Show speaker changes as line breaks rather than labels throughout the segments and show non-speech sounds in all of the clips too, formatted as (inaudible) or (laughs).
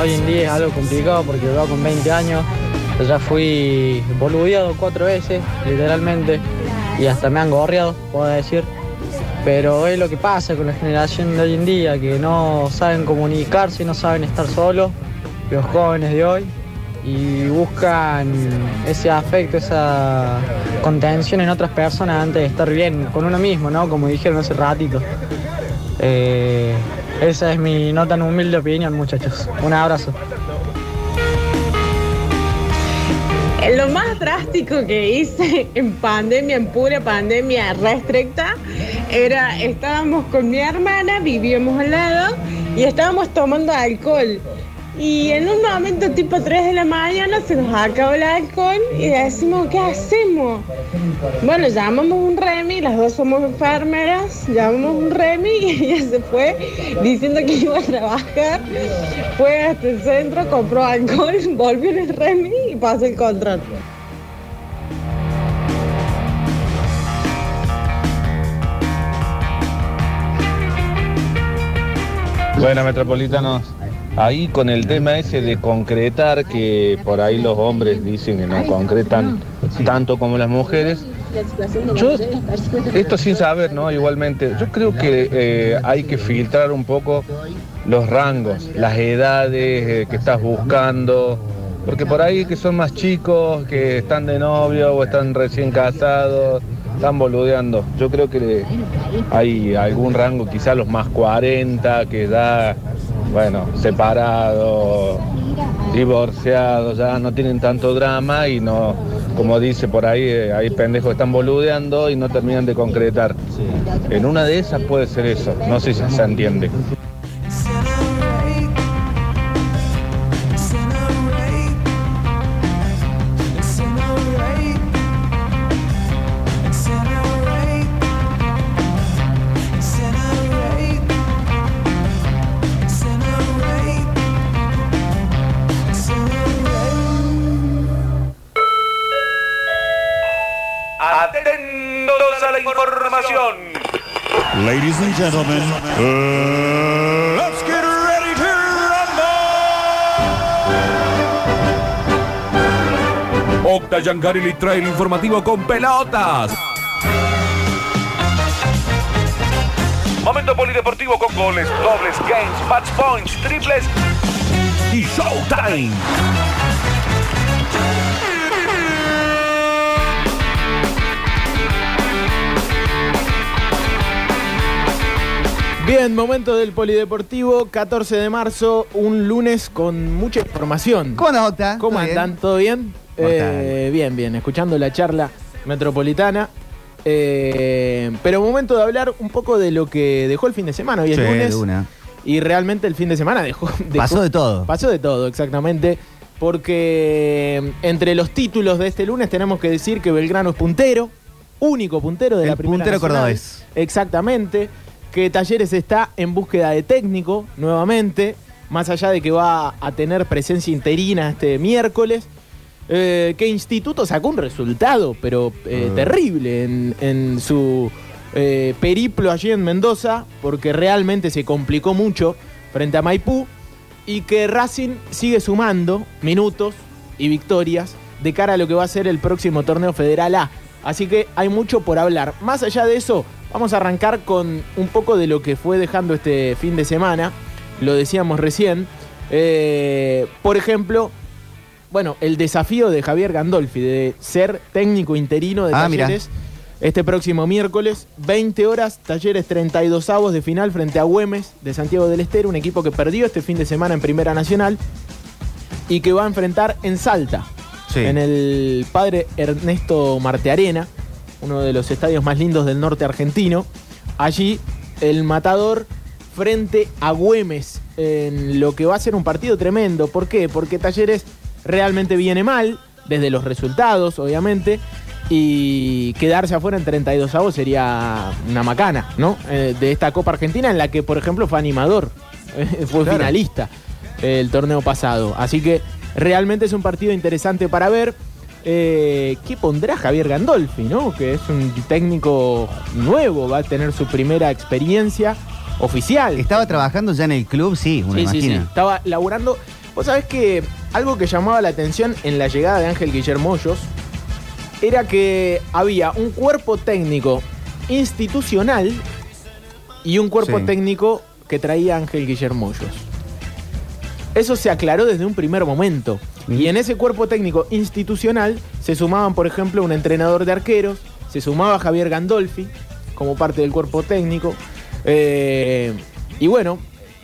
hoy en día es algo complicado porque yo con 20 años ya fui boludeado cuatro veces, literalmente, y hasta me han gorreado, puedo decir. Pero es lo que pasa con la generación de hoy en día, que no saben comunicarse, no saben estar solos, los jóvenes de hoy, y buscan ese afecto, esa contención en otras personas antes de estar bien con uno mismo, ¿no? Como dijeron hace ratito. Eh, esa es mi no tan humilde opinión, muchachos. Un abrazo.
Lo más drástico que hice en pandemia, en pura pandemia restricta, era, estábamos con mi hermana, vivíamos al lado y estábamos tomando alcohol. Y en un momento tipo 3 de la mañana se nos acabó el alcohol y decimos, ¿qué hacemos? Bueno, llamamos un Remy, las dos somos enfermeras, llamamos un Remy y (laughs) ella se fue diciendo que iba a trabajar, fue hasta el centro, compró alcohol, (laughs) volvió en el Remy y pasó el contrato.
Bueno, metropolitanos, ahí con el tema ese de concretar, que por ahí los hombres dicen que no concretan tanto como las mujeres. Yo, esto sin saber, ¿no? Igualmente, yo creo que eh, hay que filtrar un poco los rangos, las edades eh, que estás buscando, porque por ahí que son más chicos, que están de novio o están recién casados, están boludeando. Yo creo que hay algún rango, quizá los más 40, que da, bueno, separados, divorciados, ya no tienen tanto drama y no, como dice por ahí, eh, hay pendejos que están boludeando y no terminan de concretar. En una de esas puede ser eso, no sé si se entiende.
La información.
Ladies and gentlemen, uh, let's get ready to rumble.
Octa Yancari le trae el informativo con pelotas. Momento polideportivo con goles, dobles, games, match points, triples y showtime.
Bien, momento del Polideportivo, 14 de marzo, un lunes con mucha información.
¿Cómo Octa?
¿Cómo
¿Todo bien?
andan? ¿Todo bien? Eh, bien, bien, escuchando la charla metropolitana. Eh, pero momento de hablar un poco de lo que dejó el fin de semana. Hoy es
Sí,
lunes. Y realmente el fin de semana dejó, (laughs) dejó-
Pasó de todo.
Pasó de todo, exactamente. Porque entre los títulos de este lunes tenemos que decir que Belgrano es puntero, único puntero de
El
la primera
puntero
nacional.
cordobés.
Exactamente. Que Talleres está en búsqueda de técnico nuevamente, más allá de que va a tener presencia interina este miércoles. Eh, que Instituto sacó un resultado, pero eh,
Ah.
terrible en, en su eh, periplo allí en Mendoza, porque realmente se complicó mucho frente a Maipú, y que Racing sigue sumando minutos y victorias de cara a lo que va a ser el próximo torneo federal A. Así que hay mucho por hablar. Más allá de eso, vamos a arrancar con un poco de lo que fue dejando este fin de semana. Lo decíamos recién. Eh, por ejemplo, bueno, el desafío de Javier Gandolfi de ser técnico interino de
Ah, mira.
Talleres este próximo miércoles, 20 horas, Talleres 32 avos de final frente a Güemes de Santiago del Estero, un equipo que perdió este fin de semana en Primera Nacional y que va a enfrentar en Salta,
Sí.
en el padre Ernesto Martearena, uno de los estadios más lindos del norte argentino. Allí el matador frente a Güemes en lo que va a ser un partido tremendo. ¿Por qué? Porque Talleres realmente viene mal, desde los resultados, obviamente, y quedarse afuera en 32 avos sería una macana, ¿no? Eh, de esta Copa Argentina en la que, por ejemplo, fue animador, (laughs) fue
Claro.
finalista el torneo pasado. Así que realmente es un partido interesante para ver. Eh, ¿Qué pondrá Javier Gandolfi, no? Que es un técnico nuevo, va a tener su primera experiencia oficial.
Estaba trabajando ya en el club, sí, uno
Sí, sí, sí.
imagina.
Estaba laburando. Vos sabés que algo que llamaba la atención en la llegada de Ángel Guillermo Hoyos era que había un cuerpo técnico institucional y un cuerpo
Sí.
técnico que traía Ángel Guillermo Hoyos. Eso se aclaró desde un primer momento. Y en ese cuerpo técnico institucional se sumaban, por ejemplo, un entrenador de arqueros, se sumaba Javier Gandolfi como parte del cuerpo técnico. eh, y bueno,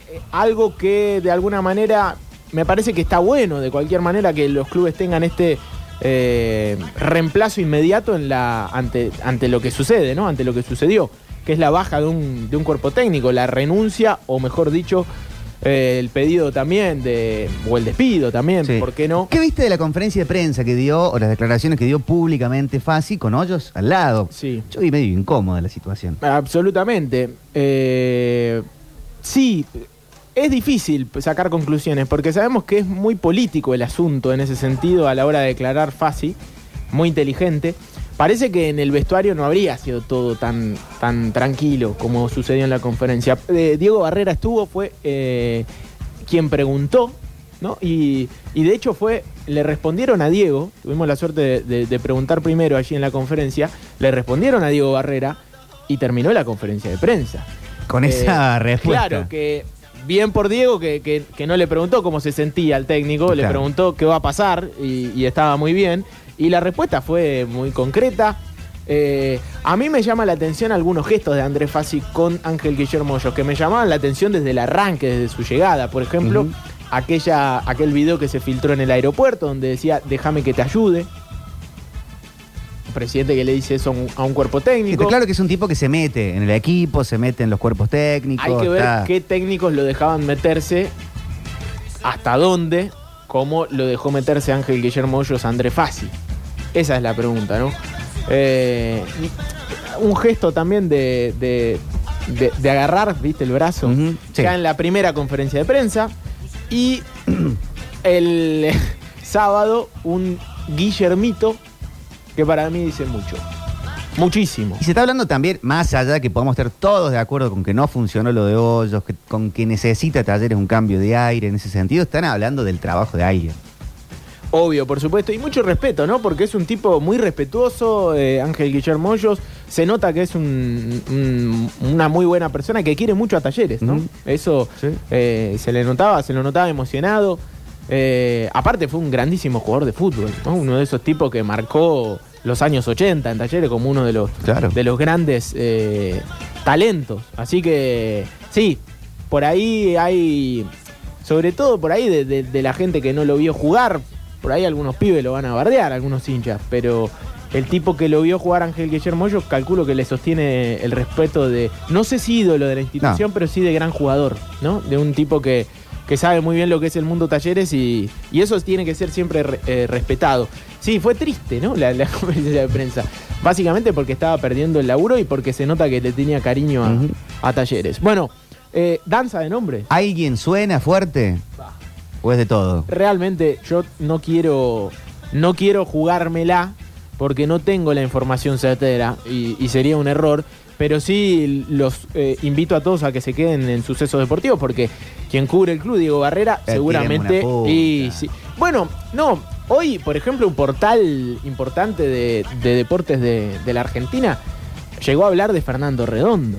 eh, algo que de alguna manera me parece que está bueno, de cualquier manera, que los clubes tengan este eh, reemplazo inmediato en la, ante, ante lo que sucede, ¿no? Ante lo que sucedió, que es la baja de un, de un cuerpo técnico, la renuncia, o mejor dicho, eh, el pedido también de. o el despido también,
Sí.
¿por qué no?
¿Qué viste de la conferencia de prensa que dio, o las declaraciones que dio públicamente Fasi con hoyos al lado?
Sí.
Yo vi medio incómoda la situación.
Absolutamente. Eh, sí, es difícil sacar conclusiones porque sabemos que es muy político el asunto en ese sentido a la hora de declarar Fasi, muy inteligente. Parece que en el vestuario no habría sido todo tan, tan tranquilo como sucedió en la conferencia. Eh, Diego Barrera estuvo, fue eh, quien preguntó, ¿no? Y, y de hecho fue, le respondieron a Diego, tuvimos la suerte de, de- de preguntar primero allí en la conferencia, le respondieron a Diego Barrera y terminó la conferencia de prensa.
Con
Eh,
esa respuesta.
Claro, que bien por Diego que, que- que no le preguntó cómo se sentía el técnico, le preguntó qué va a pasar y, y estaba muy bien. Y la respuesta fue muy concreta. Eh, a mí me llama la atención algunos gestos de Andrés Fassi con Ángel Guillermo Hoyos, que me llamaban la atención desde el arranque, desde su llegada. Por ejemplo, aquella, aquel video que se filtró en el aeropuerto donde decía, déjame que te ayude. Un presidente que le dice eso a un, cuerpo técnico.
Está claro que es un tipo que se mete en el equipo, se mete en los cuerpos técnicos.
Hay que ver
está-
qué técnicos lo dejaban meterse, hasta dónde, cómo lo dejó meterse Ángel Guillermo Hoyos a André Fassi. Esa es la pregunta, ¿no? Eh, un gesto también de, de- de- de agarrar, viste, el brazo,
sí.
ya en la primera conferencia de prensa. Y el (laughs) sábado, un Guillermito que para mí dice mucho. Muchísimo.
Y se está hablando también, más allá de que podamos estar todos de acuerdo con que no funcionó lo de Hoyos, que- con que necesita Talleres un cambio de aire en ese sentido, están hablando del trabajo de alguien.
Obvio, por supuesto, y mucho respeto, ¿no? Porque es un tipo muy respetuoso, eh, Ángel Guillermo Hoyos. Se nota que es un- un- una muy buena persona que quiere mucho a Talleres, ¿no? Eso
Sí.
eh, se le notaba, se lo notaba emocionado. Eh, aparte fue un grandísimo jugador de fútbol, ¿no? Uno de esos tipos que marcó los años 80 en Talleres como uno de los,
Claro.
de los grandes talentos. Así que sí, por ahí hay, sobre todo por ahí de, de- de la gente que no lo vio jugar, por ahí algunos pibes lo van a bardear, algunos hinchas, pero el tipo que lo vio jugar Ángel Guillermo yo calculo que le sostiene el respeto de, no sé si ídolo de la institución, pero sí de gran jugador, ¿no? De un tipo que, que sabe muy bien lo que es el mundo talleres y, y eso tiene que ser siempre re- eh, respetado. Sí, fue triste, ¿no? La, la (laughs) conferencia de prensa. Básicamente porque estaba perdiendo el laburo y porque se nota que le tenía cariño a talleres. Bueno, eh, danza de nombre.
¿Alguien suena fuerte? ¿O es de todo?
Realmente yo no quiero, no quiero jugármela porque no tengo la información certera y, y sería un error. Pero sí los eh, invito a todos a que se queden en sucesos deportivos porque quien cubre el club, Diego Barrera,
Eh,
seguramente. Y, sí. Bueno, no, hoy, por ejemplo, un portal importante de, de deportes de, de la Argentina llegó a hablar de Fernando Redondo.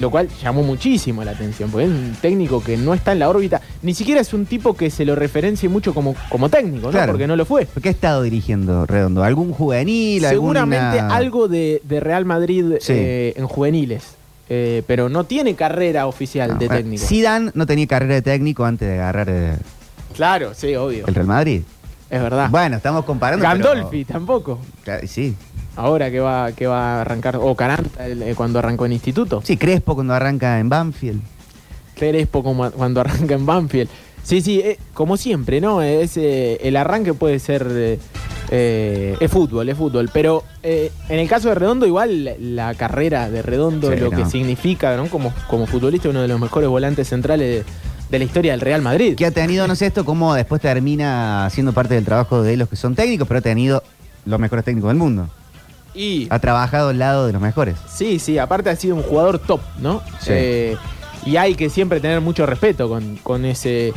Lo cual llamó muchísimo la atención, porque es un técnico que no está en la órbita. Ni siquiera es un tipo que se lo referencie mucho como, como técnico, ¿no?
Claro.
Porque no lo fue.
¿Por qué ha estado dirigiendo Redondo? ¿Algún juvenil?
Seguramente
alguna-
algo de, de Real Madrid
Sí.
eh, en juveniles. Eh, pero no tiene carrera oficial
No,
de
bueno,
técnico.
Zidane no tenía carrera de técnico antes de agarrar eh,
Claro, sí, obvio.
el Real Madrid.
Es verdad.
Bueno, estamos comparando. pero-
Gandolfi tampoco.
Claro, sí.
Ahora que va, que va a arrancar. O Caranta el- eh, cuando arrancó en instituto.
Sí, Crespo cuando arranca en Banfield.
Crespo como cuando (laughs) arranca en Banfield. Sí, sí, eh, como siempre, ¿no? Es, eh, el arranque puede ser. eh, es fútbol, es fútbol. Pero eh, en el caso de Redondo, igual la, carrera de Redondo,
Sí,
lo que significa, ¿no? Como, como futbolista, uno de los mejores volantes centrales de, de la historia del Real Madrid.
Que ha tenido, no sé esto, cómo después termina siendo parte del trabajo de los que son técnicos, pero ha tenido los mejores técnicos del mundo.
Y
Ha trabajado al lado de los mejores.
sí, sí, aparte ha sido un jugador top, ¿no?
Sí.
Eh, y hay que siempre tener mucho respeto con, con ese.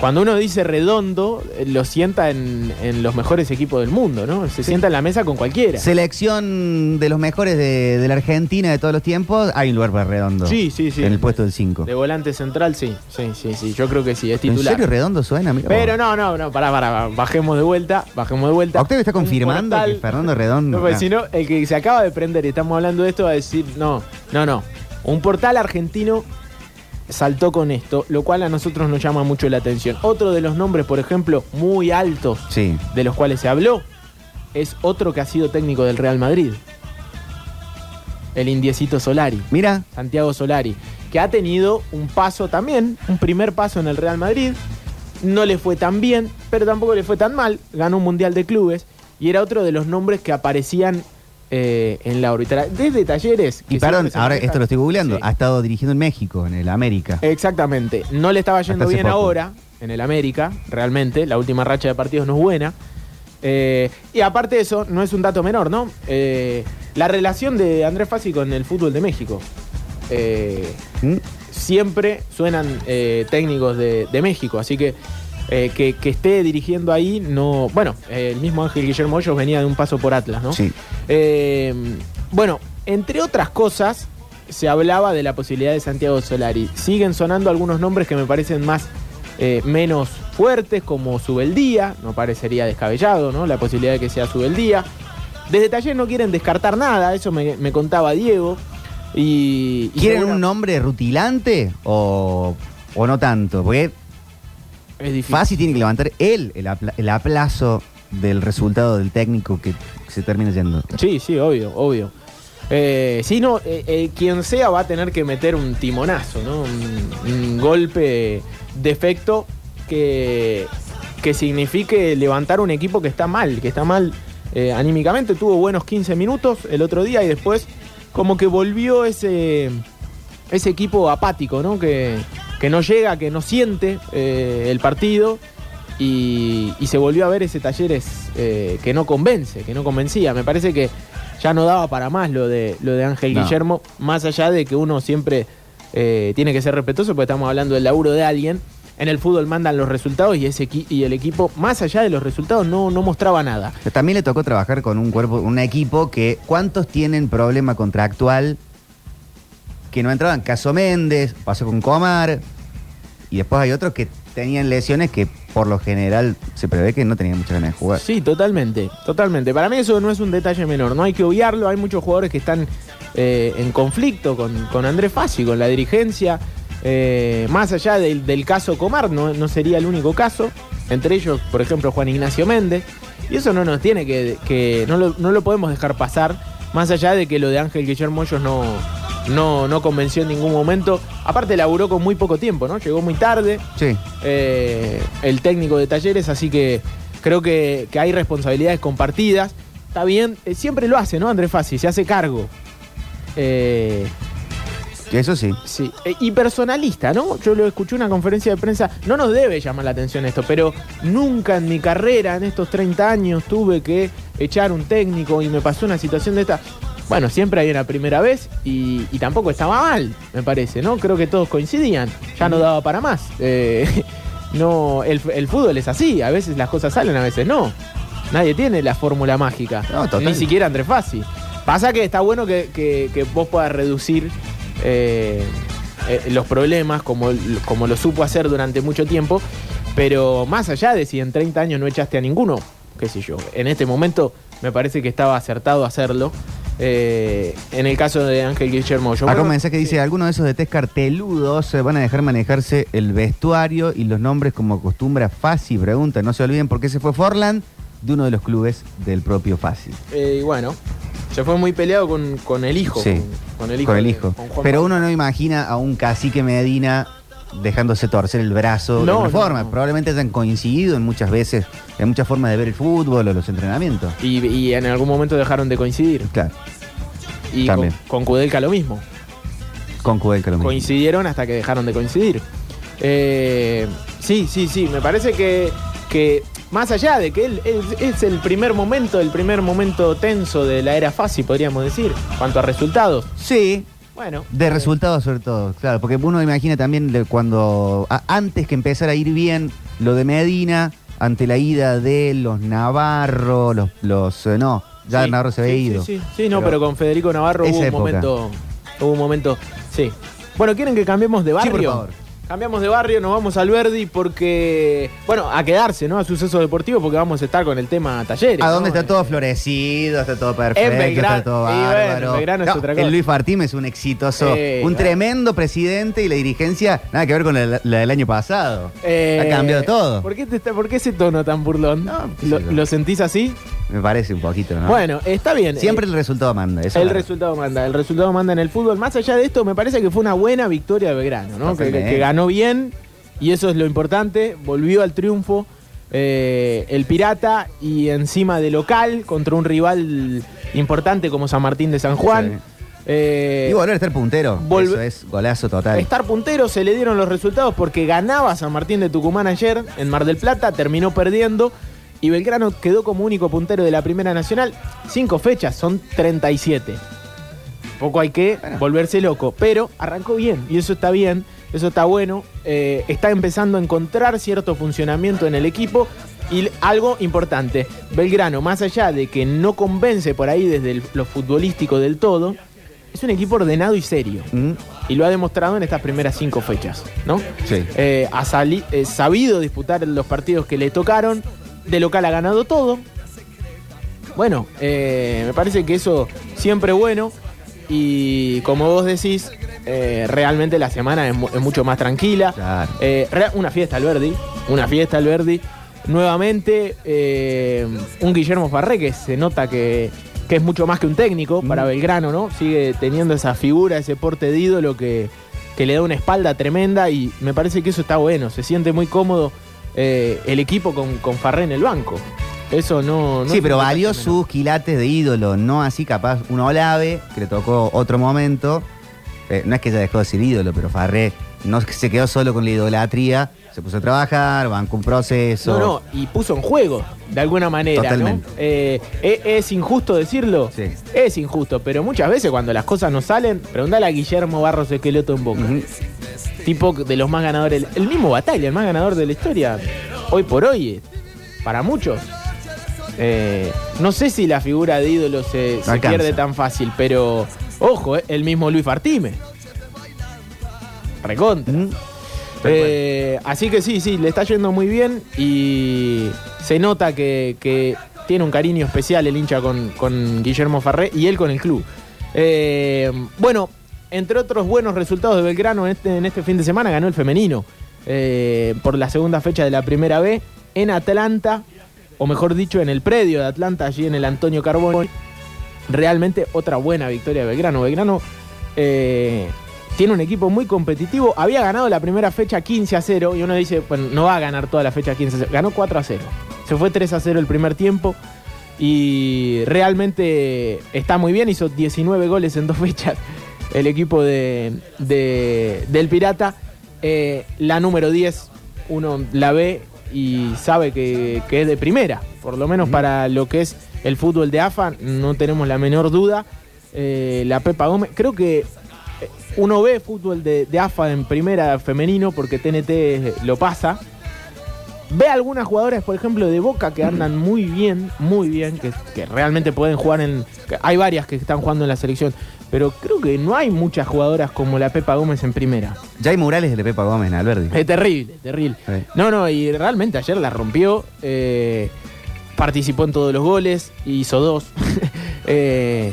Cuando uno dice redondo, eh, lo sienta en, en los mejores equipos del mundo, ¿no? Se sienta en la mesa con cualquiera.
Selección de los mejores de, de la Argentina de todos los tiempos. Hay un lugar para Redondo.
Sí, sí, sí.
En el puesto del 5.
De volante central, sí. Sí, sí, sí. Yo creo que sí, es
¿En
titular.
serio Redondo suena? Mira
Pero no, no, no, pará, pará, bajemos de vuelta, bajemos de vuelta.
Octavio está confirmando
portal-
que Fernando Redondo.
No, porque
Ah.
si no, el que se acaba de prender y estamos hablando de esto va a decir, no, no, no. Un portal argentino saltó con esto, lo cual a nosotros nos llama mucho la atención. Otro de los nombres, por ejemplo, muy altos
Sí.
de los cuales se habló, es otro que ha sido técnico del Real Madrid. El indiecito Solari.
Mira,
Santiago Solari, que ha tenido un paso también, un primer paso en el Real Madrid. No le fue tan bien, pero tampoco le fue tan mal. Ganó un Mundial de Clubes y era otro de los nombres que aparecían eh, en la órbita. Desde talleres.
y perdón, ahora esto lo estoy googleando.
Sí.
Ha estado dirigiendo en México, en el América.
Exactamente. No le estaba yendo bien
poco.
ahora en el América, realmente. La última racha de partidos no es buena. Eh, y aparte de eso, no es un dato menor, ¿no? Eh, la relación de Andrés Fassi con el fútbol de México.
¿Mm?
siempre suenan técnicos de, de México, así que, eh, que que esté dirigiendo ahí, no. Bueno, eh, el mismo Ángel Guillermo Hoyos venía de un paso por Atlas, ¿no?
Sí.
Eh, bueno, entre otras cosas, se hablaba de la posibilidad de Santiago Solari. Siguen sonando algunos nombres que me parecen más eh, menos fuertes, como Subeldía, no parecería descabellado, ¿no? La posibilidad de que sea Subeldía. Desde Taller no quieren descartar nada, eso me, me contaba Diego. Y, y
¿Quieren un nombre rutilante o, o no tanto? Porque
Es difícil.
Fácil tiene que levantar él el, apla- el aplazo del resultado del técnico que se termina yendo.
Sí, sí, obvio, obvio. Eh, sí, no, eh, eh, quien sea va a tener que meter un timonazo, ¿no? Un, un golpe de efecto que, que signifique levantar un equipo que está mal, que está mal eh, anímicamente. Tuvo buenos 15 minutos el otro día y después como que volvió ese, ese equipo apático, ¿no? Que, que no llega, que no siente eh, el partido y, y se volvió a ver ese Talleres eh, que no convence, que no convencía. Me parece que ya no daba para más lo de, lo de Ángel
No.
Guillermo, más allá de que uno siempre eh, tiene que ser respetuoso, porque estamos hablando del laburo de alguien. En el fútbol mandan los resultados y, ese y el equipo, más allá de los resultados, no, no mostraba nada.
Pero También le tocó trabajar con un cuerpo, un equipo que ¿cuántos tienen problema contractual que no entraban? Caso Méndez, pasó con Comar y después hay otros que tenían lesiones que por lo general se prevé que no tenían muchas ganas de jugar.
Sí, totalmente, totalmente. Para mí eso no es un detalle menor, no hay que obviarlo. Hay muchos jugadores que están eh, en conflicto con, con Andrés Fassi, con la dirigencia. Eh, más allá del, del caso Comar, no, no sería el único caso. Entre ellos, por ejemplo, Juan Ignacio Méndez. Y eso no nos tiene que. que no, lo, no lo podemos dejar pasar. Más allá de que lo de Ángel Guillermo Hoyos no, no, no convenció en ningún momento. Aparte, laburó con muy poco tiempo, ¿no? Llegó muy tarde
Sí.
eh, el técnico de talleres, así que creo que, que hay responsabilidades compartidas. Está bien, eh, siempre lo hace, ¿no? Andrés Fassi, se hace cargo. Eh,
Eso sí.
sí. Eh, y personalista, ¿no? Yo lo escuché en una conferencia de prensa, no nos debe llamar la atención esto, pero nunca en mi carrera, en estos 30 años, tuve que echar un técnico y me pasó una situación de esta. Bueno, siempre hay una primera vez y, y tampoco estaba mal, me parece, ¿no? Creo que todos coincidían, ya no daba para más. Eh, (laughs) no, el, el fútbol es así, a veces las cosas salen, a veces no. Nadie tiene la fórmula mágica,
No, total.
ni siquiera Andrés Fassi. Pasa que está bueno que, que- que vos puedas reducir eh, eh, los problemas como, como lo supo hacer durante mucho tiempo, pero más allá de si en 30 años no echaste a ninguno, qué sé yo, en este momento me parece que estaba acertado hacerlo. Eh, en el caso de Ángel Guillermo, yo
Acá
bueno,
un mensaje que dice, algunos de esos de test carteludos se van a dejar manejarse el vestuario y los nombres como acostumbra Fácil. Pregunta, no se olviden por qué se fue Forland de uno de los clubes del propio Fácil.
eh, y bueno, se fue muy peleado con, con el hijo.
Sí,
con, con el hijo.
Con el hijo.
con
Pero
Pablo.
uno no imagina a un cacique Medina dejándose torcer el brazo de
No,
una
no,
forma.
no.
Probablemente hayan coincidido en muchas veces, en muchas formas de ver el fútbol o los entrenamientos.
Y, y en algún momento dejaron de coincidir.
Claro,
Y
También.
con, con Kudelka lo mismo.
con Kudelka lo mismo.
coincidieron hasta que dejaron de coincidir. Eh, sí, sí, sí, me parece que, que Más allá de que él, es el primer momento, el primer momento tenso de la era fácil, podríamos decir, cuanto a resultados.
Sí,
Bueno.
de resultados sobre todo, claro, porque uno imagina también de cuando, a- antes que empezara a ir bien lo de Medina, ante la ida de los Navarro, los, los eh, no, ya
Sí,
Navarro se había
sí,
ido.
Sí, sí, sí, no, pero, con Federico Navarro hubo un
época.
momento. Hubo un momento. Sí. Bueno, ¿quieren que cambiemos de barrio?
por favor.
Cambiamos de barrio, nos vamos al Verdi porque. Bueno, a quedarse, ¿no? A suceso deportivo porque vamos a estar con el tema talleres.
¿A
¿no?
dónde está todo florecido? Está todo perfecto,
Belgrano-
está todo
bueno,
bárbaro.
en Belgrano es
No,
otra cosa.
el Luis Fartim es un exitoso,
Eh,
un
bueno.
tremendo presidente y la dirigencia, nada que ver con la, la del año pasado.
Eh,
ha cambiado todo.
¿por qué, te está- ¿Por qué ese tono tan burlón?
No,
¿Lo, sentís así?
Me parece un poquito, ¿no?
Bueno, está bien.
Siempre
Eh,
el resultado manda. Eso
el resultado manda, el resultado manda en el fútbol. Más allá de esto, me parece que fue una buena victoria de Belgrano, ¿no? Que ganó bien y eso es lo importante. Volvió al triunfo eh, el Pirata y encima de local contra un rival importante como San Martín de San Juan.
Sí.
Eh,
y volver a estar puntero. Eso es golazo total.
Estar puntero se le dieron los resultados porque ganaba San Martín de Tucumán ayer en Mar del Plata, terminó perdiendo y Belgrano quedó como único puntero de la Primera Nacional. Cinco fechas, son 37. Poco hay que volverse loco, pero arrancó bien y eso está bien, eso está bueno. Eh, está empezando a encontrar cierto funcionamiento en el equipo y algo importante, Belgrano, más allá de que no convence por ahí desde el- lo futbolístico del todo, es un equipo ordenado y serio.
Mm,
Y lo ha demostrado en estas primeras cinco fechas, ¿no?
Sí.
Eh, ha eh, sabido disputar los partidos que le tocaron. De local ha ganado todo. Bueno, eh, me parece que eso siempre bueno. Y como vos decís, eh, realmente la semana es, mu- es mucho más tranquila.
Claro.
Eh, una fiesta al Verdi. Una fiesta al Verdi. Nuevamente, eh, un Guillermo Farré que se nota que, que es mucho más que un técnico para
Mm.
Belgrano, ¿no? Sigue teniendo esa figura, ese porte de ídolo que, que le da una espalda tremenda y me parece que eso está bueno. Se siente muy cómodo eh, el equipo con, con Farré en el banco. Eso no. no
sí, pero valió sus quilates de ídolo, no así capaz un Olave, que le tocó otro momento. Eh, no es que haya dejado de ser ídolo, pero Farré no se quedó solo con la idolatría, se puso a trabajar, bancó un proceso.
No, no, y puso en juego, de alguna manera,
Totalmente.
¿no? Eh, ¿es, es injusto decirlo?
Sí.
Es injusto, pero muchas veces cuando las cosas no salen, preguntale a Guillermo Barros Esqueloto en Boca. Tipo de los más ganadores, el mismo Batalla, el más ganador de la historia, hoy por hoy, eh, para muchos. Eh, no sé si la figura de ídolo se, pierde tan fácil, pero ojo, eh, el mismo Luis Fartime. Recontra.
Ujú.
Eh, así que sí, sí, le está yendo muy bien y se nota que, que tiene un cariño especial el hincha con, con Guillermo Farré y él con el club. Eh, bueno, entre otros buenos resultados de Belgrano en este, en este fin de semana, ganó el femenino por la segunda fecha de la primera B en Atlanta, o mejor dicho, en el predio de Atlanta, allí en el Antonio Carboni. Realmente otra buena victoria de Belgrano. Belgrano eh, tiene un equipo muy competitivo. Había ganado la primera fecha 15 a 0 y uno dice, bueno, no va a ganar toda la fecha 15 a 0. Ganó 4 a 0. Se fue 3 a 0 el primer tiempo y realmente está muy bien. Hizo 19 goles en dos (laughs) fechas el equipo de, de- del Pirata. Eh, la número 10 uno la ve y sabe que, que es de primera. Por lo menos para lo que es el fútbol de AFA no tenemos la menor duda. Eh, la Pepa Gómez, creo que eh, uno ve fútbol de, de AFA en primera femenino porque TNT lo pasa. Ve algunas jugadoras, por ejemplo, de Boca que andan muy bien, muy bien, que, que realmente pueden jugar en... hay varias que están jugando en la selección, pero creo que no hay muchas jugadoras como la Pepa Gómez en primera.
Ya hay murales de Pepa Gómez en Alberdi.
Es terrible, terrible.
Sí.
No, no, y realmente ayer la rompió. eh, participó en todos los goles, hizo dos. (laughs) eh,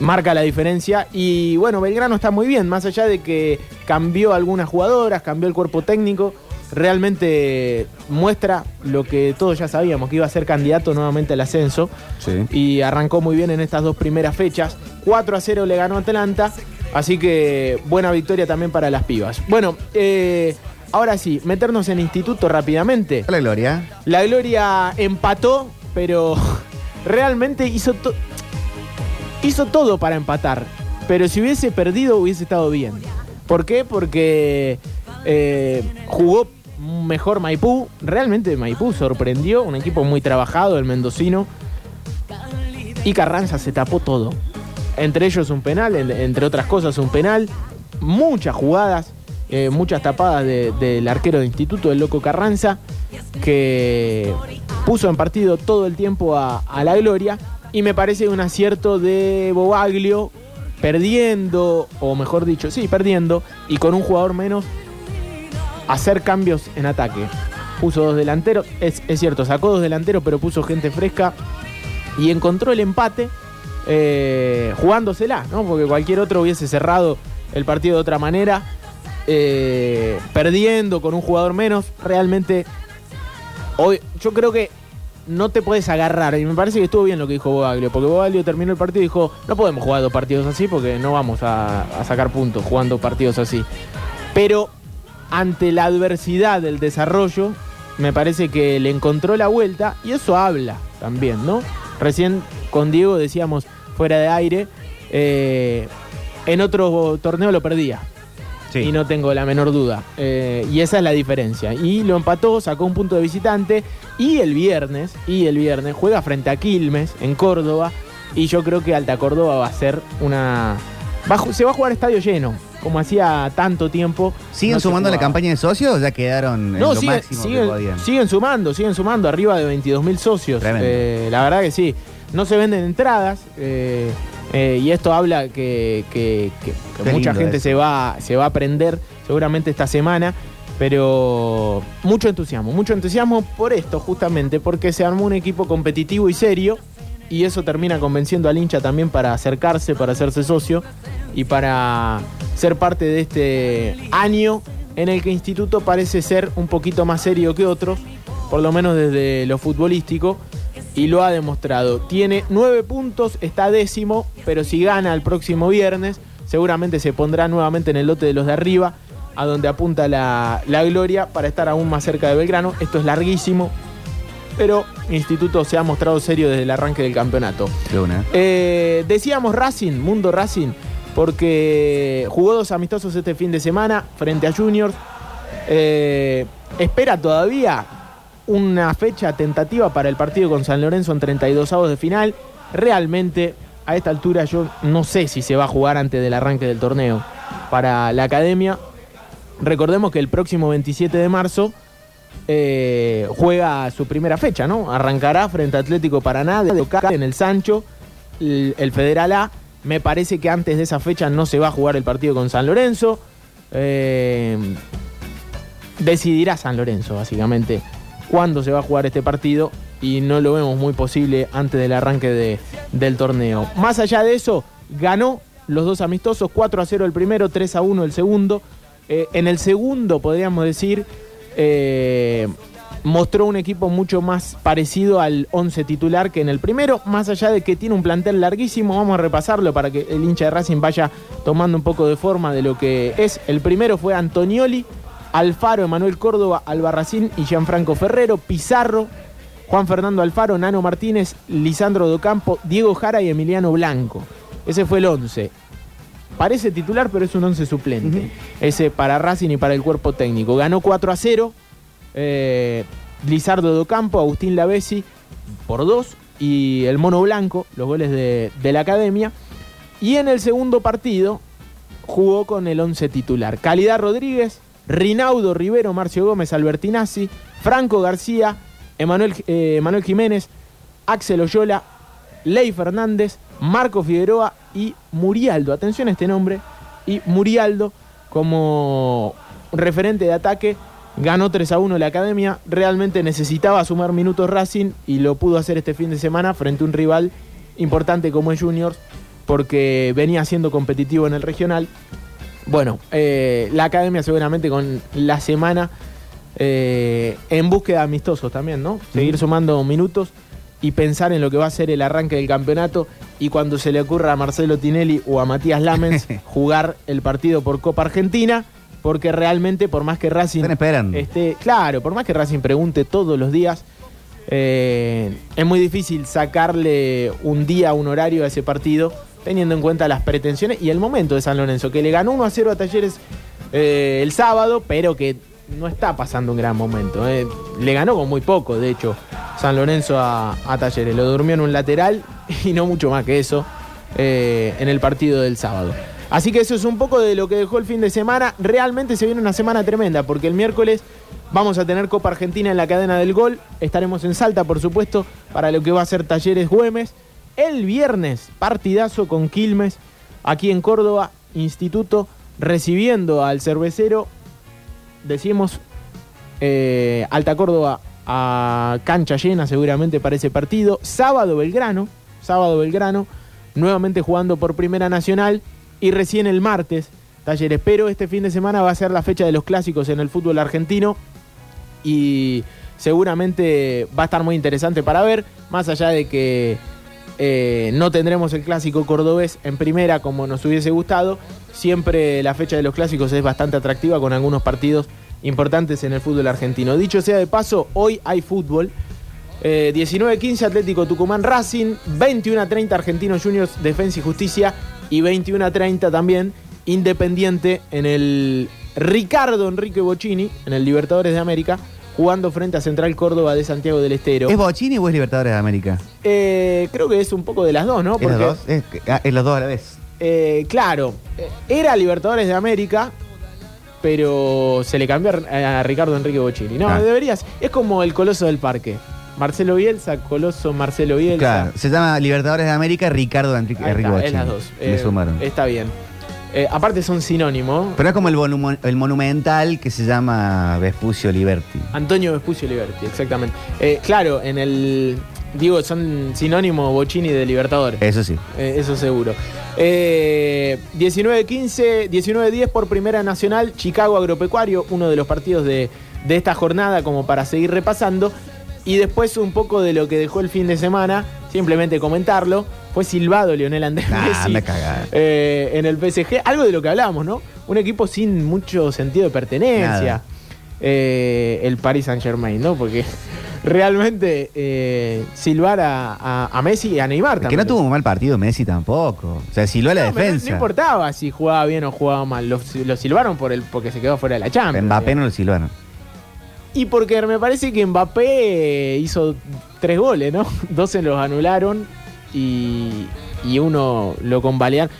marca la diferencia. Y bueno, Belgrano está muy bien, más allá de que cambió algunas jugadoras, cambió el cuerpo técnico. Realmente muestra lo que todos ya sabíamos, que iba a ser candidato nuevamente al ascenso
Sí.
y arrancó muy bien en estas dos primeras fechas. 4 a 0 le ganó Atlanta, así que buena victoria también para las pibas. Bueno, eh, ahora sí, meternos en instituto rápidamente.
La gloria.
La Gloria empató, pero (laughs) realmente hizo, to- hizo todo para empatar. Pero si hubiese perdido hubiese estado bien. ¿Por qué? Porque eh, jugó mejor Maipú. Realmente Maipú sorprendió, un equipo muy trabajado, el mendocino. Y Carranza se tapó todo. Entre ellos un penal, en- entre otras cosas un penal. Muchas jugadas, eh, muchas tapadas de- del arquero de instituto, el loco Carranza, que puso en partido todo el tiempo a, a la gloria. Y me parece un acierto de Bobaglio, perdiendo, o mejor dicho, sí, perdiendo, y con un jugador menos, hacer cambios en ataque. Puso dos delanteros, es, es cierto, sacó dos delanteros, pero puso gente fresca y encontró el empate eh, jugándosela, ¿no? Porque cualquier otro hubiese cerrado el partido de otra manera, eh, perdiendo con un jugador menos. Realmente, hoy, yo creo que no te puedes agarrar, y me parece que estuvo bien lo que dijo Bobaglio, porque Bobaglio terminó el partido y dijo, no podemos jugar dos partidos así porque no vamos a, a sacar puntos jugando partidos así. Pero ante la adversidad del desarrollo, me parece que le encontró la vuelta y eso habla también, ¿no? Recién con Diego decíamos fuera de aire, eh, en otro torneo lo perdía.
Sí.
Y no tengo la menor duda. Eh, y esa es la diferencia. Y lo empató, sacó un punto de visitante. Y el viernes, y el viernes, juega frente a Quilmes, en Córdoba. Y yo creo que Alta Córdoba va a ser una. Va se va a jugar estadio lleno, como hacía tanto tiempo.
¿Siguen
no
sumando la campaña de socios o ya quedaron en
No,
lo
siguen,
máximo que
siguen,
podían?
siguen sumando, siguen sumando, arriba de 22 mil socios. Eh, la verdad que sí. No se venden entradas eh, eh, y esto habla que, que- que- que
Qué
mucha gente se va, se va a aprender seguramente esta semana. Pero mucho entusiasmo, mucho entusiasmo por esto justamente, porque se armó un equipo competitivo y serio y eso termina convenciendo al hincha también para acercarse, para hacerse socio y para ser parte de este año en el que Instituto parece ser un poquito más serio que otros, por lo menos desde lo futbolístico, y lo ha demostrado. Tiene nueve puntos, está décimo, pero si gana el próximo viernes, seguramente se pondrá nuevamente en el lote de los de arriba, a donde apunta la, la gloria para estar aún más cerca de Belgrano. Esto es larguísimo, pero Instituto se ha mostrado serio desde el arranque del campeonato. Eh, decíamos Racing, Mundo Racing, porque jugó dos amistosos este fin de semana frente a Juniors. Eh, espera todavía una fecha tentativa para el partido con San Lorenzo en 32 avos de final. Realmente, a esta altura yo no sé si se va a jugar antes del arranque del torneo para la academia. Recordemos que el próximo 27 de marzo eh, juega su primera fecha, ¿no? Arrancará frente a Atlético Paraná de local en el Sancho, el, el Federal A. Me parece que antes de esa fecha no se va a jugar el partido con San Lorenzo. Eh, decidirá San Lorenzo, básicamente, cuándo se va a jugar este partido y no lo vemos muy posible antes del arranque de- del torneo. Más allá de eso, ganó los dos amistosos, 4 a 0 el primero, 3 a 1 el segundo. Eh, en el segundo, podríamos decir, eh, mostró un equipo mucho más parecido al 11 titular que en el primero, más allá de que tiene un plantel larguísimo, vamos a repasarlo para que el hincha de Racing vaya tomando un poco de forma de lo que es. El primero fue Antonioli, Alfaro, Emanuel Córdoba, Albarracín y Gianfranco Ferrero, Pizarro, Juan Fernando Alfaro, Nano Martínez, Lisandro Docampo, Diego Jara y Emiliano Blanco. Ese fue el 11. Parece titular, pero es un 11 suplente. Ese para Racing y para el cuerpo técnico. Ganó 4 a 0. Eh, Lizardo Docampo, Agustín Lavesi por 2 y el Mono Blanco, los goles de, la academia. Y en el segundo partido jugó con el 11 titular. Calidad Rodríguez, Rinaudo Rivero, Marcio Gómez, Albertinazzi, Franco García, Emanuel, eh, Jiménez, Axel Oyola, Ley Fernández, Marco Figueroa y Murialdo. Atención a este nombre. Y Murialdo como referente de ataque. Ganó 3 a 1 la academia. Realmente necesitaba sumar minutos Racing y lo pudo hacer este fin de semana frente a un rival importante como es Juniors porque venía siendo competitivo en el regional. Bueno, eh, la academia seguramente con la semana eh, en búsqueda de amistosos también, ¿no? Seguir sumando minutos y pensar en lo que va a ser el arranque del campeonato y cuando se le ocurra a Marcelo Tinelli o a Matías Lamens (laughs) jugar el partido por Copa Argentina, porque realmente por más que Racing
Están esperando.
esté, claro, por más que Racing pregunte todos los días, eh, es muy difícil sacarle un día, un horario a ese partido, teniendo en cuenta las pretensiones y el momento de San Lorenzo, que le ganó 1 a 0 a Talleres eh, el sábado, pero que no está pasando un gran momento. eh. Le ganó con muy poco, de hecho, San Lorenzo a, a Talleres. Lo durmió en un lateral (laughs) y no mucho más que eso eh, en el partido del sábado. Así que eso es un poco de lo que dejó el fin de semana. Realmente se viene una semana tremenda porque el miércoles vamos a tener Copa Argentina en la cadena del gol. Estaremos en Salta, por supuesto, para lo que va a ser Talleres Güemes. El viernes, partidazo con Quilmes, aquí en Córdoba, Instituto, recibiendo al cervecero, decimos, eh, Alta Córdoba a cancha llena seguramente para ese partido. Sábado Belgrano, sábado Belgrano, nuevamente jugando por Primera Nacional y recién el martes Talleres. Pero este fin de semana va a ser la fecha de los clásicos en el fútbol argentino y seguramente va a estar muy interesante para ver, más allá de que eh, no tendremos el clásico cordobés en primera como nos hubiese gustado, siempre la fecha de los clásicos es bastante atractiva con algunos partidos importantes en el fútbol argentino. Dicho sea de paso, hoy hay fútbol. Eh, 19-15 Atlético Tucumán Racing, 21-30 Argentinos Juniors Defensa y Justicia y 21-30 también Independiente en el Ricardo Enrique Bocini, en el Libertadores de América, jugando frente a Central Córdoba de Santiago del Estero.
¿Es Bochini o es Libertadores de América?
Eh, creo que es un poco de las dos, ¿no?
¿Es dos? Es, ah, es los dos a la vez.
eh, claro, eh, era Libertadores de América, pero se le cambió a, a Ricardo Enrique Bocini. No,
Ah.
deberías. Es como el Coloso del Parque. Marcelo Bielsa, Coloso Marcelo Bielsa.
Claro, se llama Libertadores de América Ricardo Enrique,
es
Bochini.
las dos.
Le
Eh,
sumaron.
Está bien. Eh, aparte son sinónimos.
Pero es como el, monumental que se llama Vespucio Liberty.
Antonio Vespucio Liberty, exactamente. Eh, claro, en el. Digo, son sinónimos Bocini de Libertadores.
Eso sí.
Eh, eso seguro. Eh, 19-15, 19-10 por Primera Nacional, Chicago Agropecuario, uno de los partidos de, de esta jornada como para seguir repasando. Y después un poco de lo que dejó el fin de semana, simplemente comentarlo, fue silbado Lionel Andrés
Nah,
Messi eh, en el PSG. Algo de lo que hablábamos, ¿no? Un equipo sin mucho sentido de pertenencia. Eh, el Paris Saint Germain, ¿no? Porque (laughs) realmente eh, silbar a, a- a Messi y a Neymar
Que
también.
no tuvo un mal partido Messi tampoco. O sea, silbó a la
No, pero no-
defensa.
No, importaba si jugaba bien o jugaba mal. Lo, lo silbaron por el, porque se quedó fuera de la Champions.
Mbappé no lo silbaron.
Y porque me parece que Mbappé hizo tres goles, ¿no? (laughs) Dos se los anularon y, y uno lo convalidaron.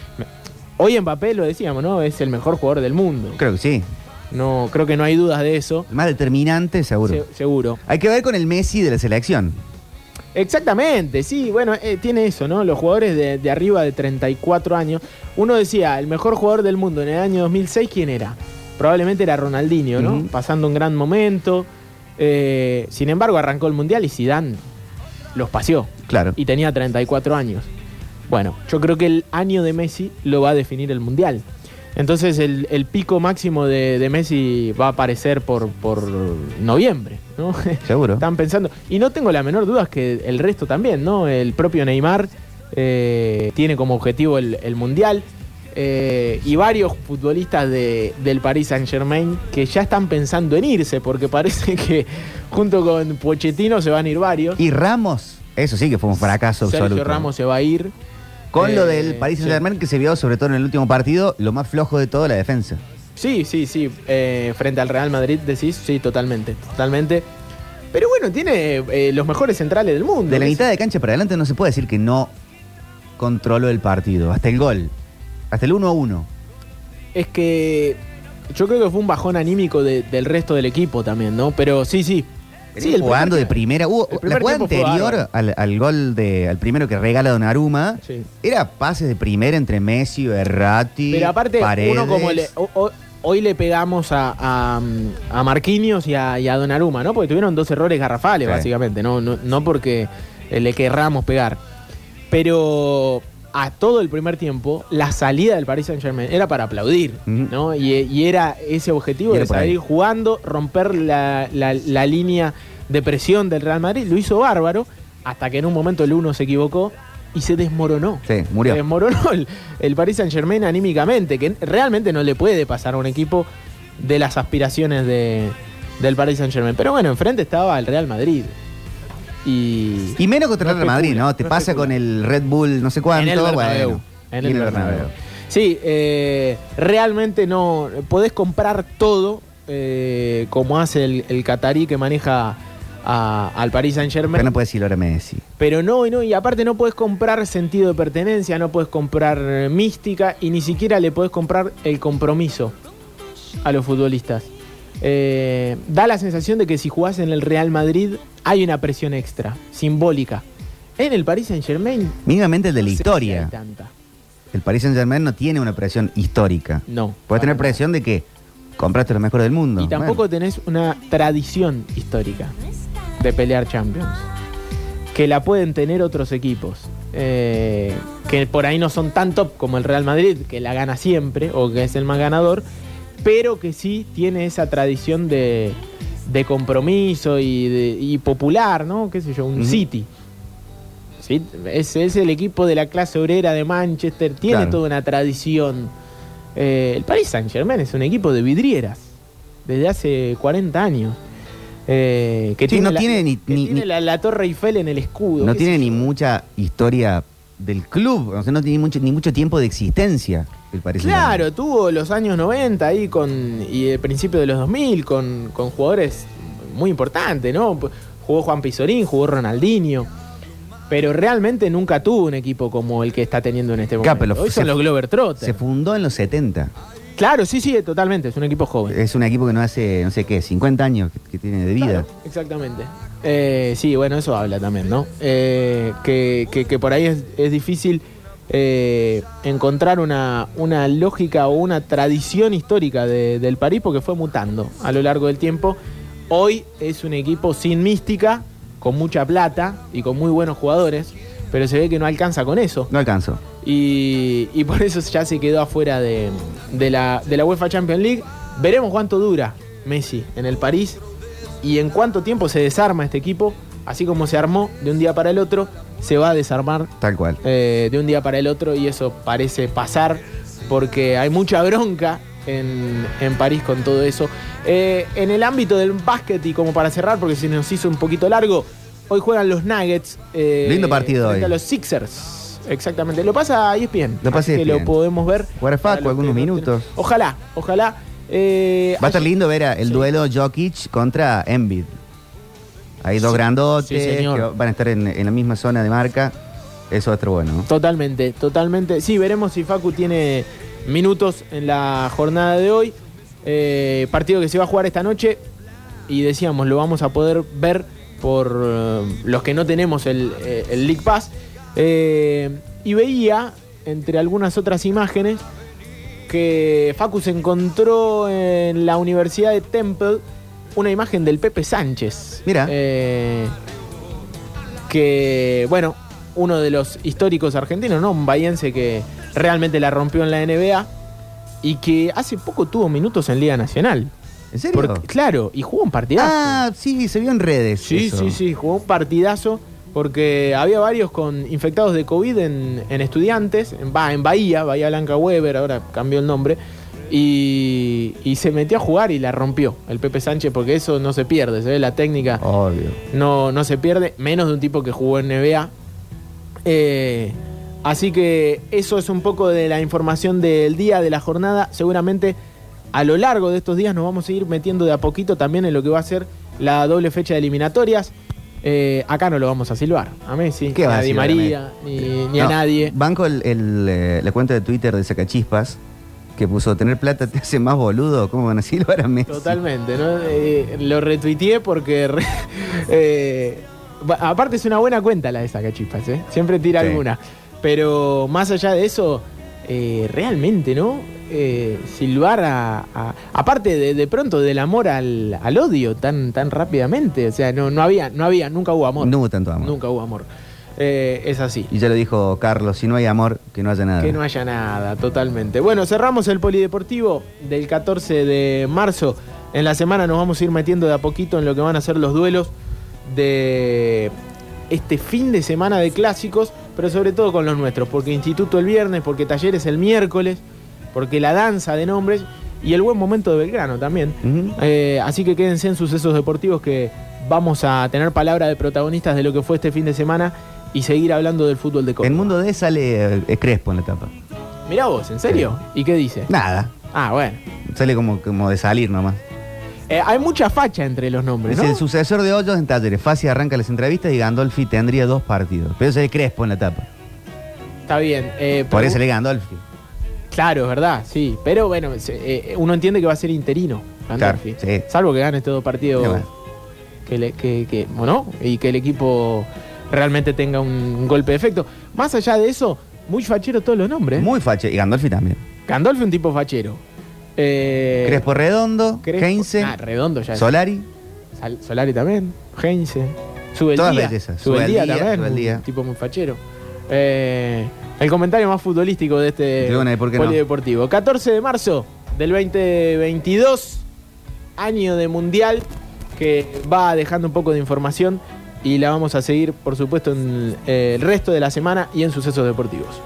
Hoy Mbappé, lo decíamos, ¿no? Es el mejor jugador del mundo.
Creo que sí.
No, creo que no hay dudas de eso.
El más determinante, seguro.
Se- seguro.
Hay que ver con el Messi de la selección.
Exactamente, sí, bueno, eh, tiene eso, ¿no? Los jugadores de, de arriba de 34 años. Uno decía, el mejor jugador del mundo en el año 2006, ¿quién era? Probablemente era Ronaldinho, ¿no? Pasando un gran momento. Eh, sin embargo, arrancó el Mundial y Zidane los paseó.
Claro.
Y tenía 34 años. Bueno, yo creo que el año de Messi lo va a definir el Mundial. Entonces el, el pico máximo de, de Messi va a aparecer por, por noviembre, ¿no? (laughs)
Seguro.
Están pensando. Y no tengo la menor duda que el resto también, ¿no? El propio Neymar eh, tiene como objetivo el, el Mundial. Eh, y varios futbolistas de- del Paris Saint Germain que ya están pensando en irse, porque parece que junto con Pochettino se van a ir varios.
Y Ramos, eso sí que fue un fracaso
Sergio
absoluto.
Ramos se va a ir.
Con lo
Eh,
del Paris
sí.
Saint-Germain que se vio sobre todo en el último partido, lo más flojo de todo, la defensa.
Sí, sí, sí. eh, frente al Real Madrid decís, sí, totalmente, totalmente. Pero bueno, tiene eh, los mejores centrales del mundo.
De la mitad de cancha para adelante no se puede decir que no controló el partido. Hasta el gol. Hasta el 1-1.
Es que yo creo que fue un bajón anímico de- del resto del equipo también, ¿no? Pero sí, sí. Sí, el
jugando
primer-
de primera. Hubo-
el
la
primer
jugada
tiempo fue
anterior
bárbaro.
al, al gol de, al primero que regala Donnarumma
Sí.
era pases de primera entre Messi, Berratti,
Pero aparte,
Paredes.
uno como le, o- o- hoy le pegamos a, a, a Marquinhos y a, y a Donnarumma, ¿no? Porque tuvieron dos errores garrafales,
Sí.
básicamente, ¿no? No, no porque eh, le querramos pegar. Pero a todo el primer tiempo, la salida del Paris Saint Germain era para aplaudir. ¿no? Y, y era ese objetivo de salir jugando, romper la, la- la línea de presión del Real Madrid. Lo hizo bárbaro, hasta que en un momento el uno se equivocó y se desmoronó.
Sí, murió.
Se desmoronó el, el Paris Saint Germain anímicamente, que realmente no le puede pasar a un equipo de las aspiraciones de, del Paris Saint Germain. Pero bueno, enfrente estaba el Real Madrid. Y,
Y menos contra el Real Madrid, ¿no? Te
no
pasa con el Red Bull no sé cuánto.
en el Bernabéu.
bueno.
en
Y
el Bernabéu. Sí, eh, realmente no. Podés comprar todo eh, como hace el, el catarí que maneja a- al Paris Saint
Pero
Germain.
no puede decir ahora Messi.
Pero no, y no, y aparte no puedes comprar sentido de pertenencia, no puedes comprar eh, mística y ni siquiera le puedes comprar el compromiso a los futbolistas. Eh, da la sensación de que si jugás en el Real Madrid hay una presión extra, simbólica. En el Paris Saint Germain.
Mínimamente el de la historia.
Hay tanta.
El Paris Saint Germain no tiene una presión histórica.
No.
Puede tener presión de que compraste lo mejor del mundo.
Y tampoco
Bueno,
tenés una tradición histórica de pelear Champions. Que la pueden tener otros equipos. eh, que por ahí no son tan top como el Real Madrid, que la gana siempre, o que es el más ganador, pero que sí tiene esa tradición de, de compromiso y, de- y popular, ¿no? ¿Qué sé yo? Un. City. ¿Sí? Es, es el equipo de la clase obrera de Manchester, tiene
Claro.
toda una tradición. Eh, el Paris Saint Germain es un equipo de vidrieras desde hace 40 años. Eh, que
Sí,
tiene,
no
la,
tiene ni-
que
ni-
tiene
ni-
la, la Torre Eiffel en el escudo.
no tiene ni mucha historia del club. O sea, no tiene mucho, ni mucho tiempo de existencia Saint Germain.
Claro, tuvo los años 90 ahí con y el principio de los 2000 con, con jugadores muy importantes, ¿no? Jugó Juan Pizorín, jugó Ronaldinho. Pero realmente nunca tuvo un equipo como el que está teniendo en este momento.
Claro,
Hoy son los Glover Trotter.
Se fundó en los 70.
Claro, sí, sí, totalmente. Es un equipo joven.
Es un equipo que no hace, no sé qué, 50 años que, que tiene de vida.
Claro, exactamente. Eh, sí, bueno, eso habla también, ¿no? Eh, que, que- que por ahí es, es difícil eh, encontrar una, una lógica o una tradición histórica de- del París porque fue mutando a lo largo del tiempo. Hoy es un equipo sin mística, con mucha plata y con muy buenos jugadores, pero se ve que no alcanza con eso.
No alcanzó.
Y, y por eso ya se quedó afuera de, de la, de la UEFA Champions League. Veremos cuánto dura Messi en el París y en cuánto tiempo se desarma este equipo. Así como se armó de un día para el otro, se va a desarmar
Tal cual.
eh, de un día para el otro y eso parece pasar porque hay mucha bronca en, en París con todo eso. Eh, en el ámbito del básquet y como para cerrar, porque se nos hizo un poquito largo, hoy juegan los Nuggets. eh,
Lindo partido hoy.
a los Sixers. Exactamente. Lo pasa E ESPN.
Lo pasa
así que lo
ESPN.
podemos ver. Los
algunos minutos.
tienen- Ojalá, ojalá. Eh,
Va a estar lindo ver a- el
Sí.
duelo Jokic contra Embiid. Hay dos
Sí,
grandotes
sí,
que van a estar en, en la misma zona de marca. Eso va a estar bueno. ¿no?
Totalmente, totalmente. Sí, veremos si Facu tiene minutos en la jornada de hoy. Eh, partido que se va a jugar esta noche. Y decíamos, lo vamos a poder ver por eh, los que no tenemos el, el League Pass. Eh, y veía, entre algunas otras imágenes, que Facu se encontró en la Universidad de Temple una imagen del Pepe Sánchez.
Mira.
Eh, que, bueno, uno de los históricos argentinos, ¿no? Un bahiense que realmente la rompió en la NBA y que hace poco tuvo minutos en Liga Nacional.
¿En serio?
Porque- claro, y jugó un partidazo.
ah, sí, se vio en redes.
sí,
eso.
sí, sí, jugó un partidazo porque había varios con infectados de COVID en, en estudiantes, en, en Bahía, Bahía Blanca Weber, ahora cambió el nombre. Y, y se metió a jugar y la rompió el Pepe Sánchez porque eso no se pierde, se ve la técnica
Obvio.
no, no se pierde, menos de un tipo que jugó en NBA. Eh, así que eso es un poco de la información del día, de la jornada. Seguramente a lo largo de estos días nos vamos a ir metiendo de a poquito también en lo que va a ser la doble fecha de eliminatorias. Eh, acá no lo vamos a silbar, a Messi,
¿Qué
ni
va a
a Di
silbar a
María, ni, ni a
No,
nadie.
Banco el, el, eh, la cuenta de Twitter de Sacachispas que puso tener plata te hace más boludo. ¿Cómo van a silbar a Messi?
Totalmente, ¿no? Eh, lo retuiteé porque. (laughs) re- eh, ba- aparte es una buena cuenta la de Sacachispas, ¿eh? Siempre tira
Sí.
alguna. Pero más allá de eso, eh, realmente, ¿no? Eh, silbar a, a- Aparte de, de pronto del amor al, al odio tan, tan rápidamente. O sea, no, no había, no había, nunca hubo amor.
No hubo tanto amor.
Nunca hubo amor. Eh, es así.
Y ya lo dijo Carlos, si no hay amor, que no haya nada.
Que no haya nada, totalmente. Bueno, cerramos el polideportivo del 14 de marzo. En la semana nos vamos a ir metiendo de a poquito en lo que van a ser los duelos de este fin de semana de clásicos, pero sobre todo con los nuestros, porque Instituto el viernes, porque Talleres el miércoles, porque la danza de nombres y el buen momento de Belgrano también. Eh, así que quédense en sucesos deportivos que vamos a tener palabra de protagonistas de lo que fue este fin de semana y seguir hablando del fútbol de Córdoba.
En Mundo D sale eh, Crespo en la etapa.
Mirá vos, ¿en serio? ¿Y qué dice?
Nada.
Ah, bueno.
Sale como, como de salir nomás.
Eh, hay mucha facha entre los nombres,
Es
¿no?
el sucesor de Hoyos en Talleres. Fácil arranca las entrevistas y Gandolfi tendría dos partidos. Pero ese es Crespo en la etapa.
Está bien. eh,
Por eso le Gandolfi.
Claro, es verdad, sí. Pero bueno, se- eh, uno entiende que va a ser interino. Gandolfi.
Claro, sí.
Salvo que gane todo partido.
Ya va.
que, le- que, que- bueno, y que el equipo realmente tenga un, un golpe de efecto. Más allá de eso, muy fachero todos los nombres.
Muy fache. Y Gandolfi también.
Gandolfi un tipo fachero. Eh,
Crespo Redondo,
Crespo-
Heinze,
Ah, redondo ya. es.
Solari.
Sal- Solari también. Heinze. Sube el
Todas
día.
bellezas.
Sube el día también.
Subeldía.
Un tipo muy fachero. Eh, el comentario más futbolístico de este
Tribuna, ¿y por qué no?
polideportivo. 14 de marzo del 2022, año de mundial, que va dejando un poco de información y la vamos a seguir, por supuesto, en eh, el resto de la semana y en sucesos deportivos.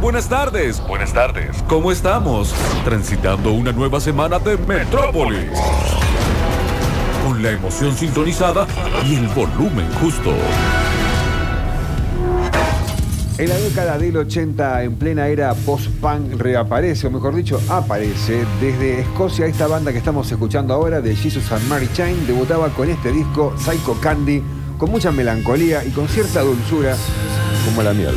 Buenas tardes, buenas tardes. ¿Cómo estamos? Transitando una nueva semana de Metrópolis. Con la emoción sintonizada y el volumen justo.
En la década del 80, en plena era post-punk, reaparece, o mejor dicho, aparece. Desde Escocia, esta banda que estamos escuchando ahora, de Jesus and Mary Chain, debutaba con este disco, Psycho Candy, con mucha melancolía y con cierta dulzura, como la miel.